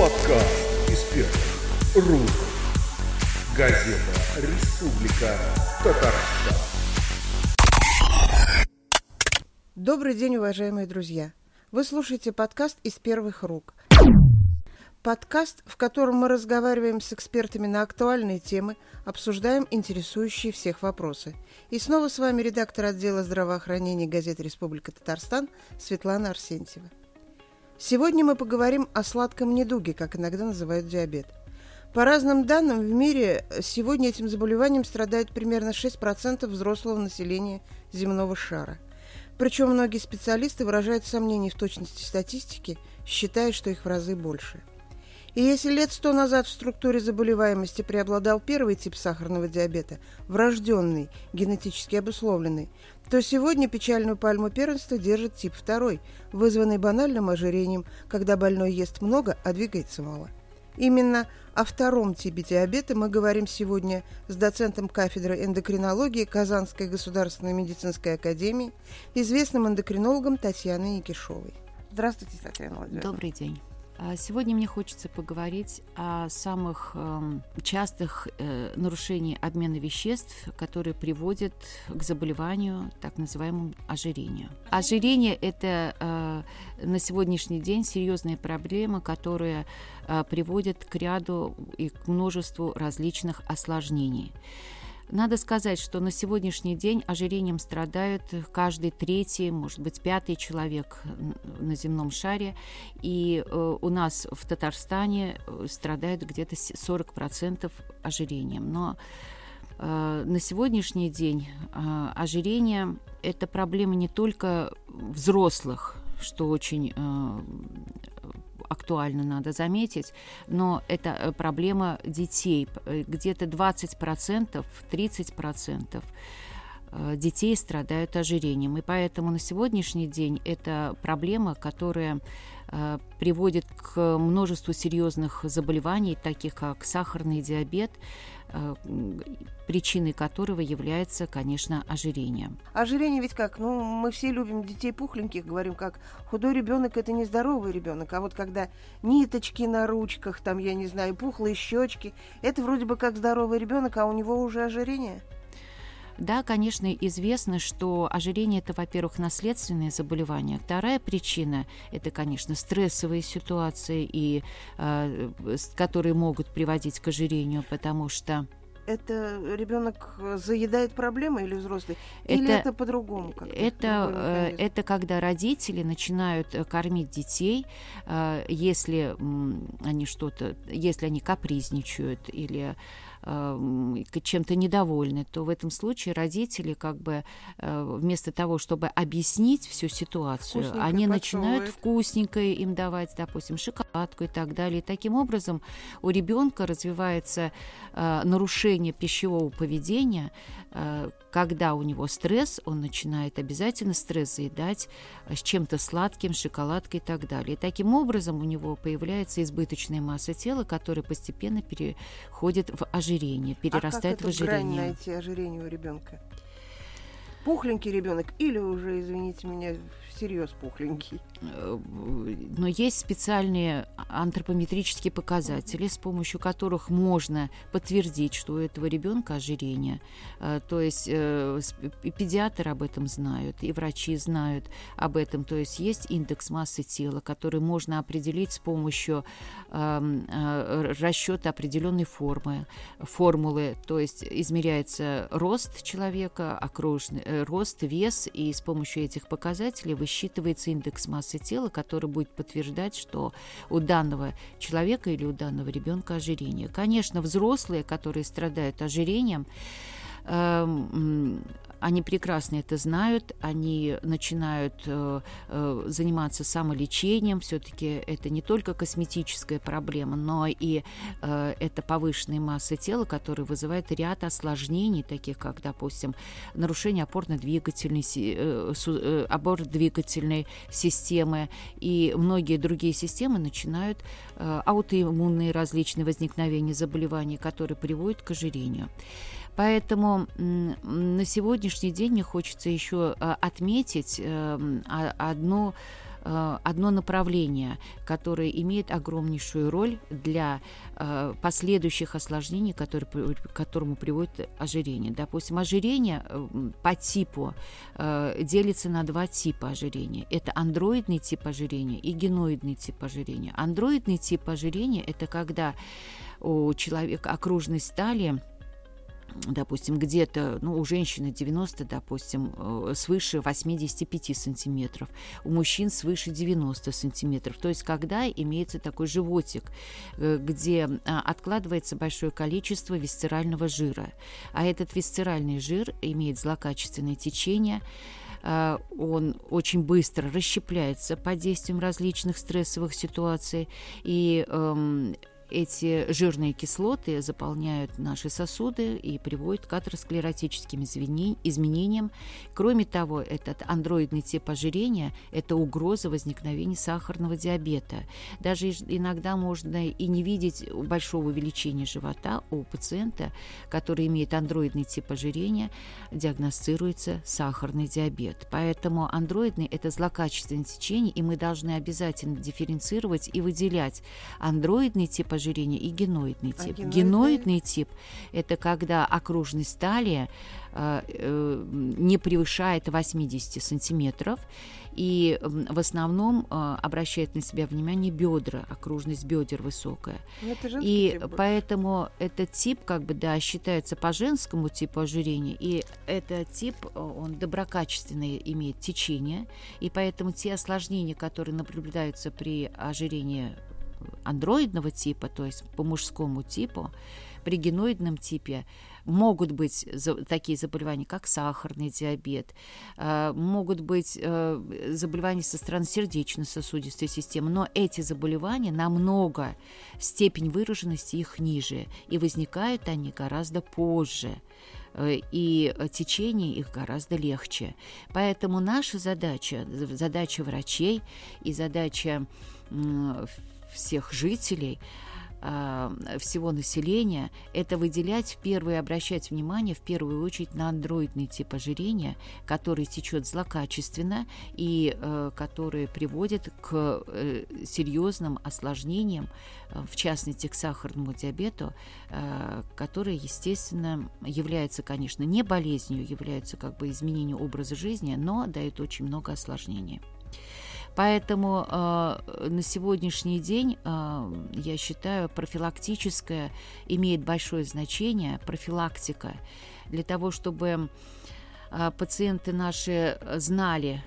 Подкаст из. Газета «Республика Татарстан». Добрый день, уважаемые друзья! Вы слушаете подкаст из первых рук. Подкаст, в котором мы разговариваем с экспертами на актуальные темы, обсуждаем интересующие всех вопросы. И снова с вами редактор отдела здравоохранения газеты «Республика Татарстан» Светлана Арсентьева. Сегодня мы поговорим о сладком недуге, как иногда называют диабет. По разным данным, в мире сегодня этим заболеванием страдает примерно 6% взрослого населения земного шара. Причем многие специалисты выражают сомнения в точности статистики, считая, что их в разы больше – и если лет сто назад в структуре заболеваемости преобладал первый тип сахарного диабета, врожденный, генетически обусловленный, то сегодня печальную пальму первенства держит тип второй, вызванный банальным ожирением, когда больной ест много, а двигается мало. Именно о втором типе диабета мы говорим сегодня с доцентом кафедры эндокринологии Казанской государственной медицинской академии, известным эндокринологом Татьяной Никишовой. Здравствуйте, Татьяна Владимировна. Добрый день. А сегодня мне хочется поговорить о самых эм, частых э, нарушениях обмена веществ, которые приводят к заболеванию, так называемому ожирению. Ожирение – это э, на сегодняшний день серьезная проблема, которая э, приводит к ряду и к множеству различных осложнений. Надо сказать, что на сегодняшний день ожирением страдают каждый третий, может быть, пятый человек на земном шаре. И э, у нас в Татарстане э, страдают где-то 40% ожирением. Но э, на сегодняшний день ожирение – это проблема не только взрослых, что очень актуально, надо заметить, но это э, проблема детей. Э, где-то 20%, 30% э, детей страдают ожирением. И поэтому на сегодняшний день это проблема, которая приводит к множеству серьезных заболеваний, таких как сахарный диабет, причиной которого является, конечно, ожирение. Ожирение ведь как? Ну, мы все любим детей пухленьких, говорим, как худой ребенок это не здоровый ребенок, а вот когда ниточки на ручках, там, я не знаю, пухлые щечки, это вроде бы как здоровый ребенок, а у него уже ожирение. Да, конечно, известно, что ожирение это, во-первых, наследственное заболевание. Вторая причина это, конечно, стрессовые ситуации, и, э, которые могут приводить к ожирению, потому что это ребенок заедает проблемы или взрослый? Это, или это по-другому? Это, э, это когда родители начинают э, кормить детей, если они что-то, если они капризничают или чем-то недовольны, то в этом случае родители как бы э, вместо того, чтобы объяснить всю ситуацию, вкусненько они начинают вкусненькое им давать, допустим, шоколадку и так далее. И таким образом у ребенка развивается э, нарушение пищевого поведения, э, когда у него стресс, он начинает обязательно стресс заедать с чем-то сладким, шоколадкой и так далее. И таким образом у него появляется избыточная масса тела, которая постепенно переходит в ожирение ожирение, перерастает а как в ожирение. Грань найти ожирение у ребенка? Пухленький ребенок или уже, извините меня, всерьез пухленький. Э, но есть специальные антропометрические показатели, с помощью которых можно подтвердить, что у этого ребенка ожирение. Э, то есть э, педиатры об этом знают, и врачи знают об этом. То есть есть индекс массы тела, который можно определить с помощью эм, расчета определенной формы, формулы. То есть измеряется рост человека, окружный рост, вес, и с помощью этих показателей вы высчитывается индекс массы тела, который будет подтверждать, что у данного человека или у данного ребенка ожирение. Конечно, взрослые, которые страдают ожирением, эм, они прекрасно это знают, они начинают э, э, заниматься самолечением. Все-таки это не только косметическая проблема, но и э, это повышенная масса тела, которая вызывает ряд осложнений, таких как, допустим, нарушение опорно-двигательной, э, э, опорно-двигательной системы и многие другие системы начинают э, аутоиммунные различные возникновения заболеваний, которые приводят к ожирению. Поэтому на сегодняшний день мне хочется еще а, отметить эм, одну э, одно направление, которое имеет огромнейшую роль для э, последующих осложнений, которые, к которому приводит ожирение. Допустим, ожирение по типу делится на два типа ожирения. Это андроидный тип ожирения и геноидный тип ожирения. Андроидный тип ожирения – это когда у человека окружность талии допустим, где-то, ну, у женщины 90, допустим, э, свыше 85 сантиметров, у мужчин свыше 90 сантиметров. То есть, когда имеется такой животик, э, где а, откладывается большое количество висцерального жира. А этот висцеральный жир имеет злокачественное течение, э, он очень быстро расщепляется под действием различных стрессовых ситуаций, и эм, эти жирные кислоты заполняют наши сосуды и приводят к атеросклеротическим изменениям. Кроме того, этот андроидный тип ожирения – это угроза возникновения сахарного диабета. Даже иногда можно и не видеть большого увеличения живота у пациента, который имеет андроидный тип ожирения, диагностируется сахарный диабет. Поэтому андроидный – это злокачественное течение, и мы должны обязательно дифференцировать и выделять андроидный тип ожирения ожирения и геноидный тип. А геноидный? геноидный тип – это когда окружность талии э, э, не превышает 80 сантиметров, и в основном э, обращает на себя внимание бедра, окружность бедер высокая. Ну, и тип поэтому этот тип, как бы, да, считается по женскому типу ожирения, и этот тип, он доброкачественное имеет течение, и поэтому те осложнения, которые наблюдаются при ожирении андроидного типа, то есть по мужскому типу, при геноидном типе могут быть такие заболевания, как сахарный диабет, э, могут быть э, заболевания со стороны сердечно-сосудистой системы, но эти заболевания намного, степень выраженности их ниже, и возникают они гораздо позже э, и течение их гораздо легче. Поэтому наша задача, задача врачей и задача всех жителей, а, всего населения, это выделять в первую, обращать внимание в первую очередь на андроидный тип ожирения, который течет злокачественно и э, который приводит к э, серьезным осложнениям, э, в частности к сахарному диабету, э, который, естественно, является, конечно, не болезнью, является как бы изменением образа жизни, но дает очень много осложнений. Поэтому э, на сегодняшний день, э, я считаю, профилактическое имеет большое значение, профилактика, для того, чтобы пациенты наши знали,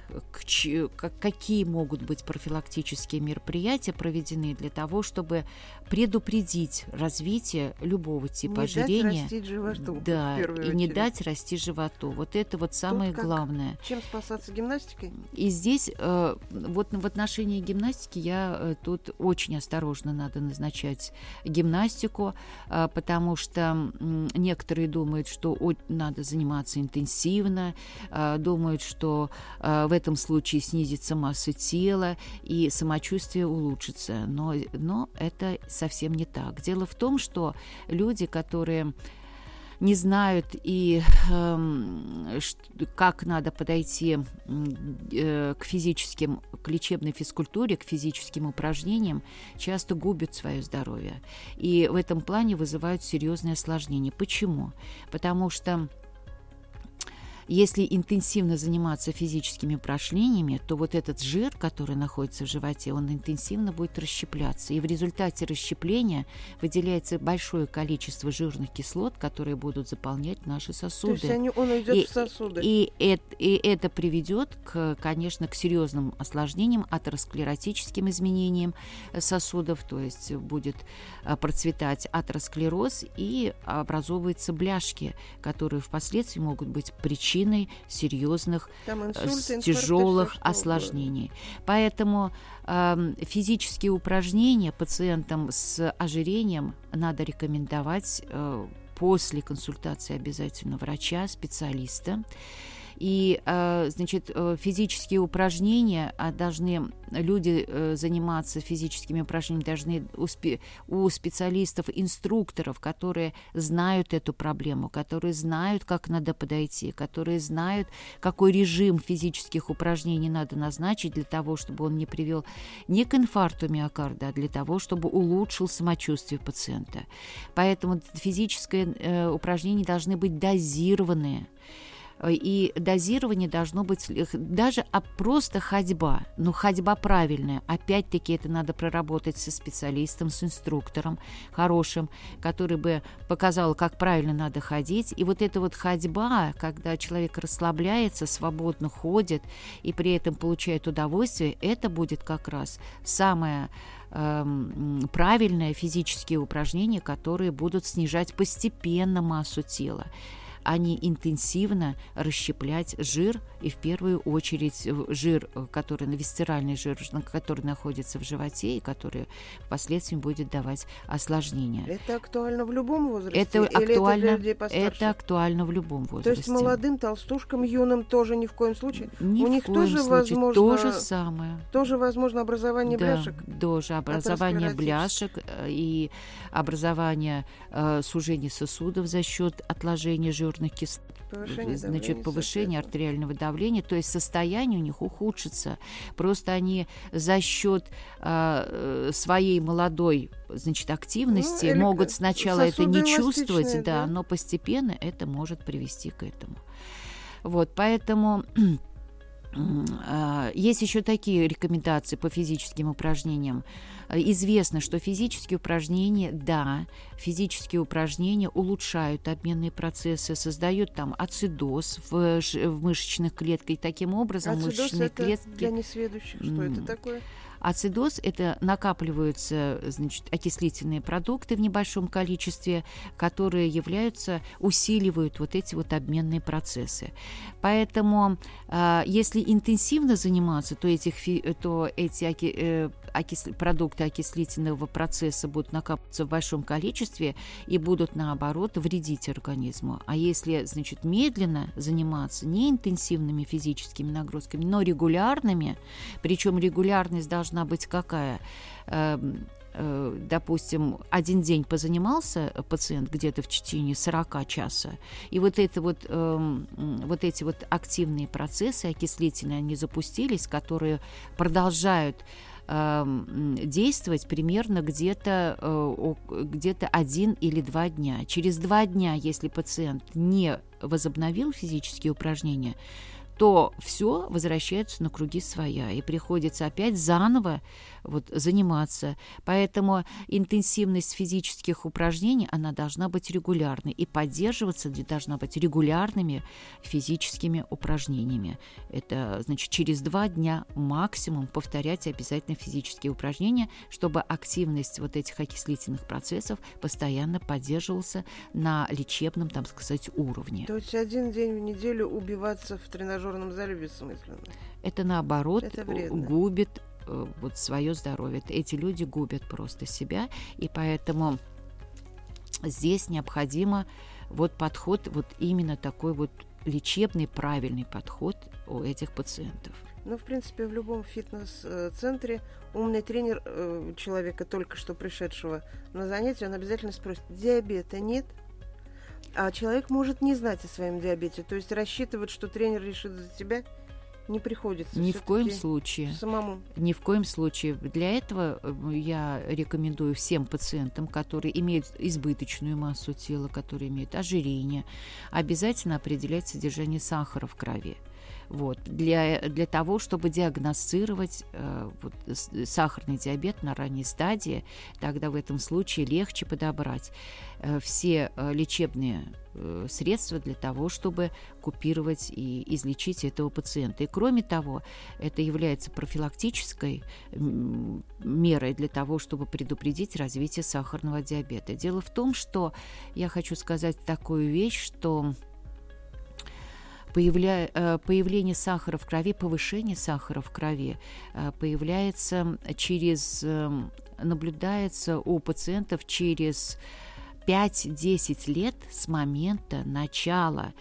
какие могут быть профилактические мероприятия проведены для того, чтобы предупредить развитие любого типа не ожирения. Дать расти животу, да, и очередь. не дать расти животу. Вот это вот самое Тут главное. Чем спасаться гимнастикой? И здесь э, вот в отношении гимнастики я э, тут очень осторожно надо назначать гимнастику, э, потому что некоторые думают, что надо заниматься интенсивно активно, э, думают, что э, в этом случае снизится масса тела и самочувствие улучшится. Но, но это совсем не так. Дело в том, что люди, которые не знают и э, как надо подойти э, к физическим, к лечебной физкультуре, к физическим упражнениям, часто губят свое здоровье. И в этом плане вызывают серьезные осложнения. Почему? Потому что если интенсивно заниматься физическими упражнениями, то вот этот жир, который находится в животе, он интенсивно будет расщепляться. И в результате расщепления выделяется большое количество жирных кислот, которые будут заполнять наши сосуды. То есть они, он идет и, в сосуды. И, и, и это приведет, к, конечно, к серьезным осложнениям, атеросклеротическим изменениям сосудов, то есть будет а, процветать атеросклероз и образовываются бляшки, которые впоследствии могут быть причиной причиной серьезных э, тяжелых осложнений. Поэтому э, физические упражнения пациентам с ожирением надо рекомендовать э, после консультации обязательно врача, специалиста. И, э, значит, э, физические упражнения а, должны, люди э, заниматься физическими упражнениями должны у, спе, у специалистов, инструкторов, которые знают эту проблему, которые знают, как надо подойти, которые знают, какой режим физических упражнений надо назначить для того, чтобы он не привел не к инфаркту миокарда, а для того, чтобы улучшил самочувствие пациента. Поэтому физические упражнения должны быть дозированные. И дозирование должно быть даже а просто ходьба, но ходьба правильная. Опять-таки это надо проработать со специалистом, с инструктором хорошим, который бы показал, как правильно надо ходить. И вот эта вот ходьба, когда человек расслабляется, свободно ходит и при этом получает удовольствие, это будет как раз самое эм, правильные физические упражнения, которые будут снижать постепенно массу тела а не интенсивно расщеплять жир, и в первую очередь жир, э, который висцеральный жир, который находится в животе и который впоследствии будет давать осложнения. Это актуально в любом возрасте? Это актуально, это, для людей это актуально в любом возрасте. То есть молодым толстушкам, юным тоже ни в коем случае? Ни У в них коем тоже случае. возможно... То же самое. Тоже возможно образование да, бляшек? Тоже образование бляшек э, и образование э, сужения сосудов за счет отложения жирных кислот повышение значит, давления, повышение артериального давления, то есть состояние у них ухудшится. Просто они за счет э, своей молодой значит, активности ну, могут сначала это не чувствовать, да, да, но постепенно это может привести к этому. Вот, поэтому есть еще такие рекомендации по физическим упражнениям. Известно, что физические упражнения, да, физические упражнения улучшают обменные процессы, создают там ацидоз в, в мышечных клетках, и таким образом ацидоз мышечные это клетки... для несведущих, что это такое? Ацидоз – это накапливаются значит, окислительные продукты в небольшом количестве, которые являются, усиливают вот эти вот обменные процессы. Поэтому, э, если интенсивно заниматься, то, этих, то эти э, окис, продукты окислительного процесса будут накапливаться в большом количестве и будут, наоборот, вредить организму. А если, значит, медленно заниматься, не интенсивными физическими нагрузками, но регулярными, причем регулярность должна должна быть какая? Эм, э, допустим, один день позанимался пациент где-то в течение 40 часа, и вот, это вот, эм, вот эти вот активные процессы окислительные, они запустились, которые продолжают эм, действовать примерно где-то э, где-то один или два дня. Через два дня, если пациент не возобновил физические упражнения, то все возвращается на круги своя, и приходится опять заново вот, заниматься. Поэтому интенсивность физических упражнений, она должна быть регулярной, и поддерживаться должна быть регулярными физическими упражнениями. Это, значит, через два дня максимум повторять обязательно физические упражнения, чтобы активность вот этих окислительных процессов постоянно поддерживался на лечебном, там сказать, уровне. То есть один день в неделю убиваться в тренажерном зале бессмысленно? Это наоборот Это губит вот свое здоровье. Эти люди губят просто себя, и поэтому здесь необходимо вот подход, вот именно такой вот лечебный, правильный подход у этих пациентов. Ну, в принципе, в любом фитнес-центре умный тренер э, человека, только что пришедшего на занятие, он обязательно спросит, диабета нет? А человек может не знать о своем диабете, то есть рассчитывать, что тренер решит за тебя – не приходится. Ни в коем случае. Самому. Ни в коем случае. Для этого э, я рекомендую всем пациентам, которые имеют избыточную массу тела, которые имеют ожирение, обязательно определять содержание сахара в крови вот, для, для того, чтобы диагностировать э, вот, сахарный диабет на ранней стадии, тогда в этом случае легче подобрать э, все э, лечебные средства для того, чтобы купировать и излечить этого пациента. И кроме того, это является профилактической мерой для того, чтобы предупредить развитие сахарного диабета. Дело в том, что я хочу сказать такую вещь, что появля... Э, появление сахара в крови, повышение сахара в крови э, появляется через, эм, наблюдается у пациентов через 5-10 лет с момента начала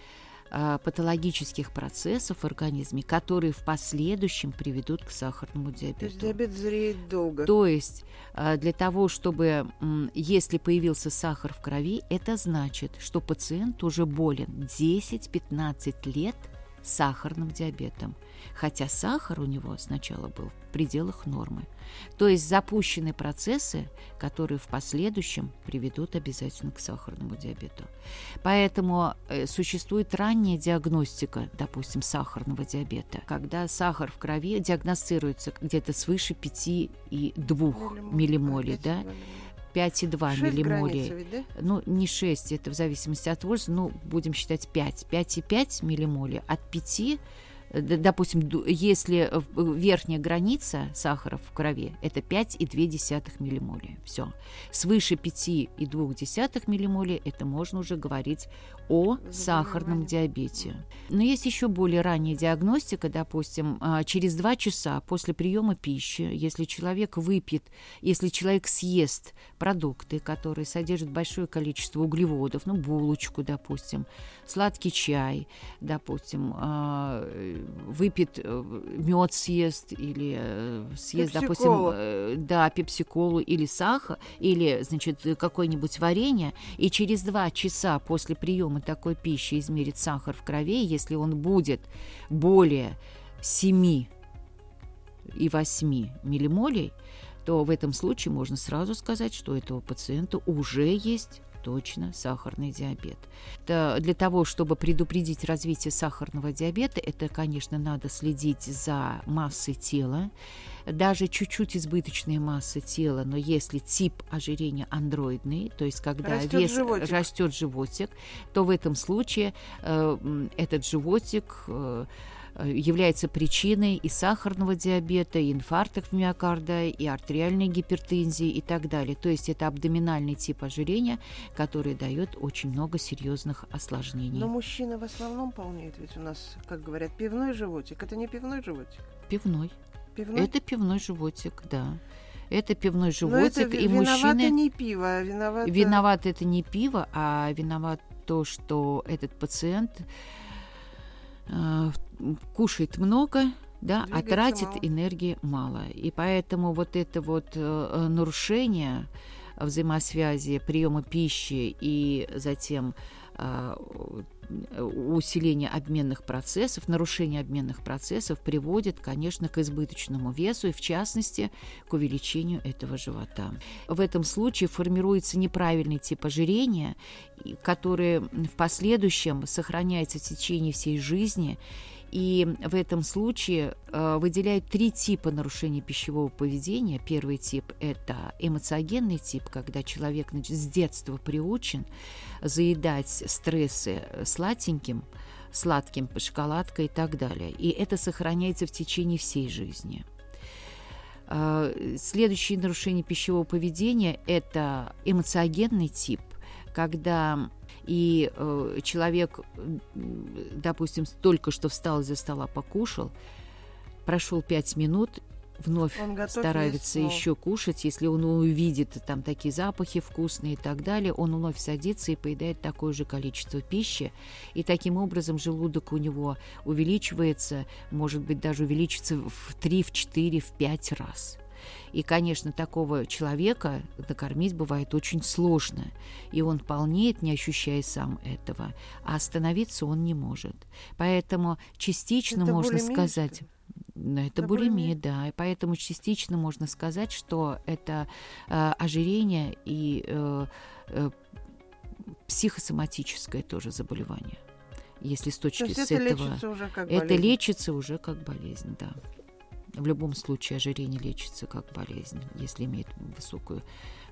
а, патологических процессов в организме, которые в последующем приведут к сахарному диабету. То есть диабет зреет долго. То есть а, для того, чтобы, если появился сахар в крови, это значит, что пациент уже болен 10-15 лет сахарным диабетом хотя сахар у него сначала был в пределах нормы. То есть запущены процессы, которые в последующем приведут обязательно к сахарному диабету. Поэтому э, существует ранняя диагностика, допустим, сахарного диабета, когда сахар в крови диагностируется где-то свыше 5,2 миллимолей, да? 5,2 миллимолей. да? Ну, не 6, это в зависимости от возраста, ну, будем считать 5. 5,5 миллимолей от 5 допустим, если верхняя граница сахара в крови это 5,2 миллимолия. Все. Свыше 5,2 миллимолия это можно уже говорить о сахарном диабете. Но есть еще более ранняя диагностика, допустим, а, через два часа после приема пищи, если человек выпьет, если человек съест продукты, которые содержат большое количество углеводов, ну, булочку, допустим, сладкий чай, допустим, а, выпьет э, мед съест или э, съест, допустим, э, да, пепсиколу или сахар, или, значит, какое-нибудь варенье, и через два часа после приема такой пищи измерит сахар в крови, если он будет более 7 и 8 миллимолей, то в этом случае можно сразу сказать, что у этого пациента уже есть точно сахарный диабет. Это для того, чтобы предупредить развитие сахарного диабета, это, конечно, надо следить за массой тела, даже чуть-чуть избыточная масса тела, но если тип ожирения андроидный, то есть когда растет вес животик. растет животик, то в этом случае э, этот животик э, является причиной и сахарного диабета, и инфарктов миокарда, и артериальной гипертензии и так далее. То есть это абдоминальный тип ожирения, который дает очень много серьезных осложнений. Но мужчина в основном полнеет, ведь у нас, как говорят, пивной животик. Это не пивной животик? Пивной. Пивной? Это пивной животик, да. Это пивной животик, это и мужчины... не пиво, а виноват... Виноват это не пиво, а виноват то, что этот пациент Э, кушает много, да, а тратит мало. энергии мало. И поэтому вот это вот э, нарушение взаимосвязи приема пищи и затем э, усиление обменных процессов, нарушение обменных процессов приводит, конечно, к избыточному весу и, в частности, к увеличению этого живота. В этом случае формируется неправильный тип ожирения, который в последующем сохраняется в течение всей жизни и в этом случае э, выделяют три типа нарушений пищевого поведения. Первый тип – это эмоциогенный тип, когда человек значит, с детства приучен заедать стрессы сладеньким, сладким, шоколадкой и так далее. И это сохраняется в течение всей жизни. Э, следующее нарушение пищевого поведения – это эмоциогенный тип, когда и э, человек, допустим, только что встал из-за стола, покушал, прошел пять минут, вновь старается еще кушать, если он увидит там такие запахи вкусные и так далее, он вновь садится и поедает такое же количество пищи, и таким образом желудок у него увеличивается, может быть, даже увеличится в 3, в 4, в 5 раз. И, конечно, такого человека накормить бывает очень сложно. И он полнеет, не ощущая сам этого. А остановиться он не может. Поэтому частично это можно сказать... Но это, это булимия, да. И поэтому частично можно сказать, что это э, ожирение и э, э, психосоматическое тоже заболевание. Если с точки То с это этого... Лечится уже как это болезнь. лечится уже как болезнь, да. В любом случае ожирение лечится как болезнь, если имеет высокую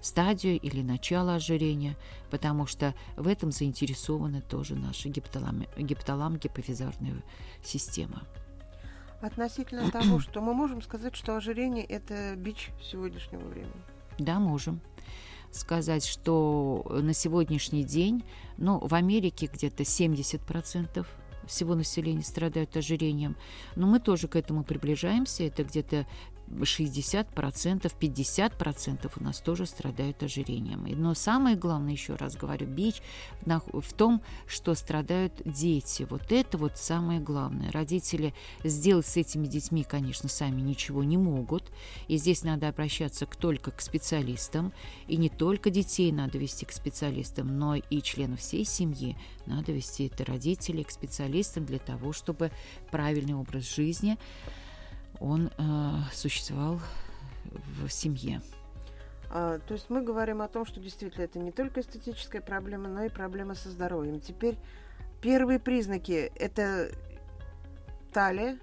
стадию или начало ожирения, потому что в этом заинтересованы тоже наша гипоталам, гипоталам гипофизарная система. Относительно того, что мы можем сказать, что ожирение – это бич сегодняшнего времени. Да, можем сказать, что на сегодняшний день, ну, в Америке где-то 70% всего населения страдают ожирением. Но мы тоже к этому приближаемся. Это где-то 60%, 50% у нас тоже страдают ожирением. Но самое главное, еще раз говорю, бич в том, что страдают дети. Вот это вот самое главное. Родители сделать с этими детьми, конечно, сами ничего не могут. И здесь надо обращаться только к специалистам. И не только детей надо вести к специалистам, но и членов всей семьи надо вести это родителей к специалистам для того, чтобы правильный образ жизни он э, существовал в семье. А, то есть мы говорим о том, что действительно это не только эстетическая проблема, но и проблема со здоровьем. Теперь первые признаки – это талия,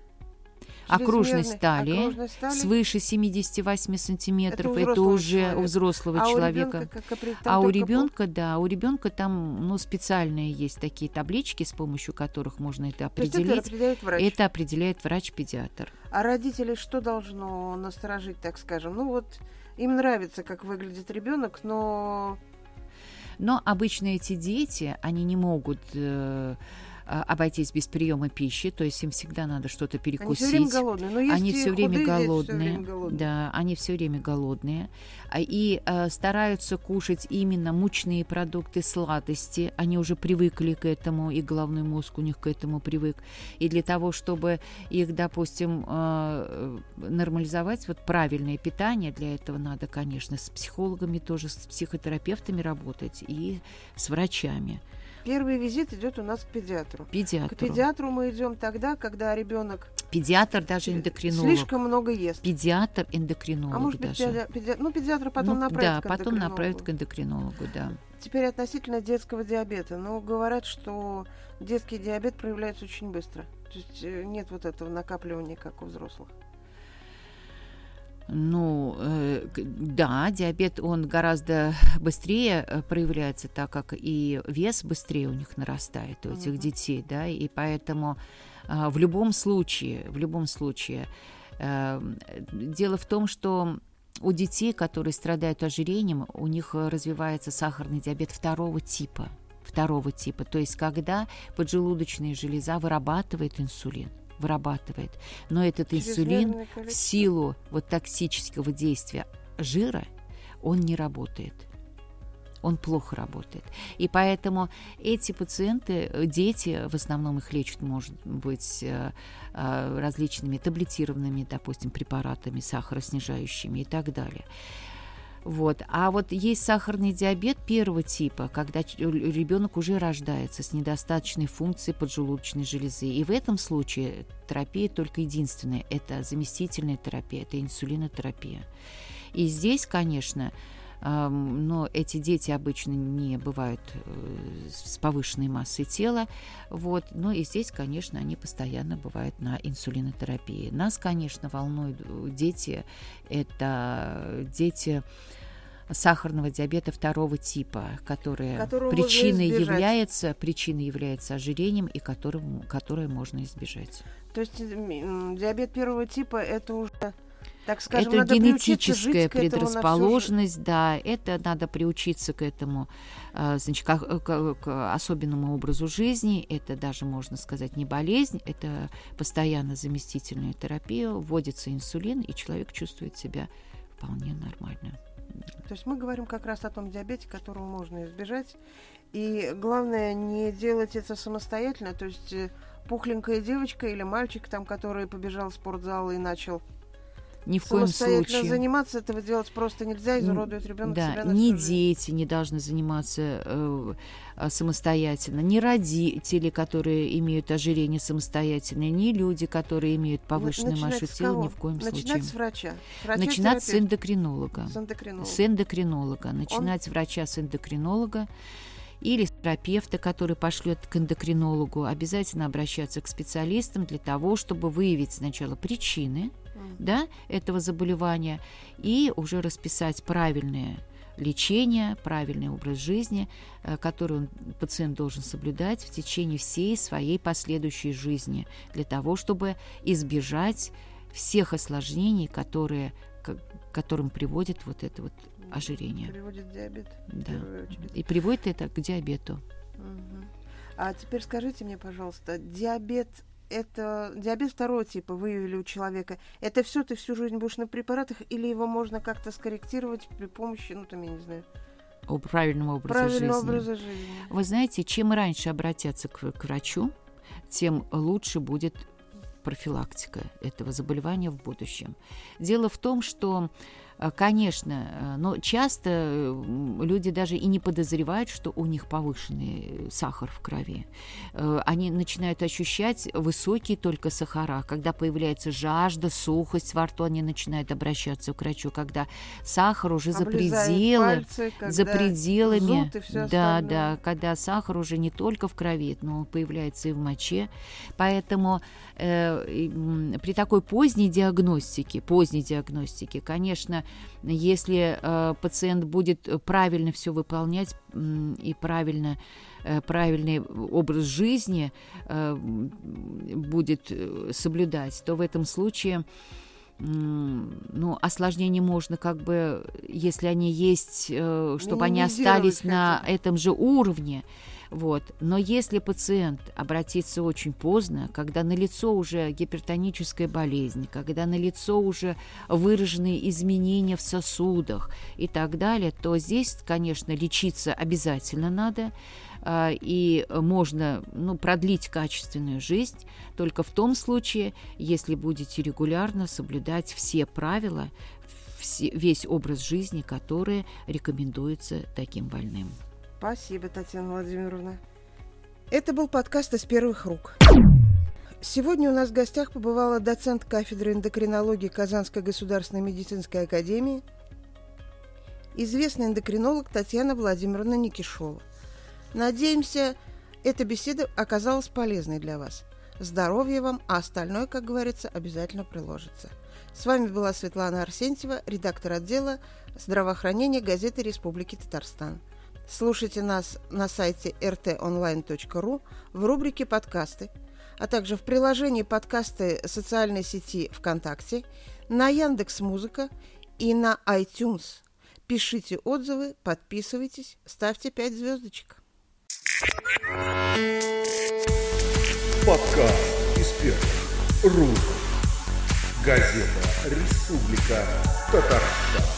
окружность талии, окружность талии свыше 78 сантиметров. Это, это уже человека. у взрослого а человека. У ребенка, как, а у ребенка, по... да, у ребенка там ну, специальные есть такие таблички, с помощью которых можно это определить. это определяет врач. Это определяет врач-педиатр. А родителей что должно насторожить, так скажем? Ну вот им нравится, как выглядит ребенок, но но обычно эти дети, они не могут э, а, обойтись без приема пищи, то есть им всегда надо что-то перекусить. Они все время голодные. Они все время голодные. Все время голодные. Да, они все время голодные. А, и э, стараются кушать именно мучные продукты, сладости. Они уже привыкли к этому, и головной мозг у них к этому привык. И для того, чтобы их, допустим, э, нормализовать, вот правильное питание, для этого надо, конечно, с психологами тоже, с психотерапевтами работать и с врачами. Первый визит идет у нас к педиатру. Педиатру. К педиатру мы идем тогда, когда ребенок Педиатр даже эндокринолог. Слишком много ест. Педиатр эндокринолог. А может быть, даже. Педи... Педи... ну, педиатр потом ну, направит да, к потом направит к эндокринологу, да. Теперь относительно детского диабета. Ну, говорят, что детский диабет проявляется очень быстро. То есть э, нет вот этого накапливания, как у взрослых. Ну, э, да, диабет, он гораздо быстрее э, проявляется, так как и вес быстрее у них нарастает, у этих uh-huh. детей, да, и поэтому э, в любом случае, в любом случае, э, дело в том, что у детей, которые страдают ожирением, у них развивается сахарный диабет второго типа, второго типа, то есть когда поджелудочная железа вырабатывает инсулин вырабатывает. Но этот инсулин в силу вот токсического действия жира, он не работает он плохо работает. И поэтому эти пациенты, э, дети, в основном их лечат, может быть, э, э, различными таблетированными, допустим, препаратами, сахароснижающими и так далее. Вот. А вот есть сахарный диабет первого типа, когда ребенок уже рождается с недостаточной функцией поджелудочной железы. И в этом случае терапия только единственная – это заместительная терапия, это инсулинотерапия. И здесь, конечно, но эти дети обычно не бывают э, с повышенной массой тела. Вот. Но и здесь, конечно, они постоянно бывают на инсулинотерапии. Нас, конечно, волнуют э, дети. Это дети сахарного диабета второго типа, которая причиной является, причиной является ожирением и которым, которое можно избежать. То есть диабет первого типа это уже так скажем, это генетическая предрасположенность, да, это надо приучиться к этому, а, значит, к, к, к особенному образу жизни, это даже, можно сказать, не болезнь, это постоянно заместительная терапия, вводится инсулин, и человек чувствует себя вполне нормально. То есть мы говорим как раз о том диабете, которого можно избежать. И главное не делать это самостоятельно. То есть э, пухленькая девочка или мальчик, там, который побежал в спортзал и начал ни в коем случае. заниматься этого делать просто нельзя, изуродует ребенок да, себя на ни дети не должны заниматься э, самостоятельно, ни родители, которые имеют ожирение самостоятельно, ни люди, которые имеют повышенную массу тела, ни в коем Начинать случае. Начинать с врача. врача Начинать с эндокринолога. С эндокринолога. С эндокринолога. Начинать Он... врача с эндокринолога или терапевта, который пошлет к эндокринологу, обязательно обращаться к специалистам для того, чтобы выявить сначала причины, да, этого заболевания и уже расписать правильное лечение, правильный образ жизни, э, который он, пациент должен соблюдать в течение всей своей последующей жизни для того, чтобы избежать всех осложнений, которые, к которым приводит вот это вот ожирение. Приводит диабет. Да. И приводит это к диабету. Угу. А теперь скажите мне, пожалуйста, диабет это диабет второго типа выявили у человека, это все ты всю жизнь будешь на препаратах или его можно как-то скорректировать при помощи, ну там я не знаю, О правильном образе правильного жизни. образа жизни. Вы знаете, чем раньше обратятся к, к врачу, тем лучше будет профилактика этого заболевания в будущем. Дело в том, что, конечно, э, но часто э, люди даже и не подозревают, что у них повышенный э, сахар в крови. Э, Они начинают ощущать высокие только сахара. Когда появляется жажда, сухость во рту, они начинают обращаться к врачу. Когда сахар уже за пределы, пальцы, за пределами. да, остальное. да, когда сахар уже не только в крови, но появляется и в моче. Поэтому э, при такой поздней диагностике, поздней диагностике, конечно, если э, пациент будет правильно все выполнять и правильно э, правильный образ жизни э, будет э, соблюдать, то в этом случае ну, осложнения можно как бы, если они есть, э, чтобы они Минимизировать остались на этом же уровне. Вот. Но если пациент обратится очень поздно, когда налицо уже гипертоническая болезнь, когда налицо уже выраженные изменения в сосудах и так далее, то здесь, конечно, лечиться обязательно надо, а, и можно ну, продлить качественную жизнь только в том случае, если будете регулярно соблюдать все правила, весь образ жизни, который рекомендуется таким больным. Спасибо, Татьяна Владимировна. Это был подкаст из первых рук. Сегодня у нас в гостях побывала доцент кафедры эндокринологии Казанской государственной медицинской академии, известный эндокринолог Татьяна Владимировна Никишова. Надеемся, эта беседа оказалась полезной для вас. Здоровья вам, а остальное, как говорится, обязательно приложится. С вами была Светлана Арсентьева, редактор отдела здравоохранения газеты Республики Татарстан. Слушайте нас на сайте rtonline.ru в рубрике «Подкасты», а также в приложении подкасты социальной сети ВКонтакте, на Яндекс Музыка и на iTunes. Пишите отзывы, подписывайтесь, ставьте 5 звездочек. Подкаст рук. Газета «Республика Татарстан».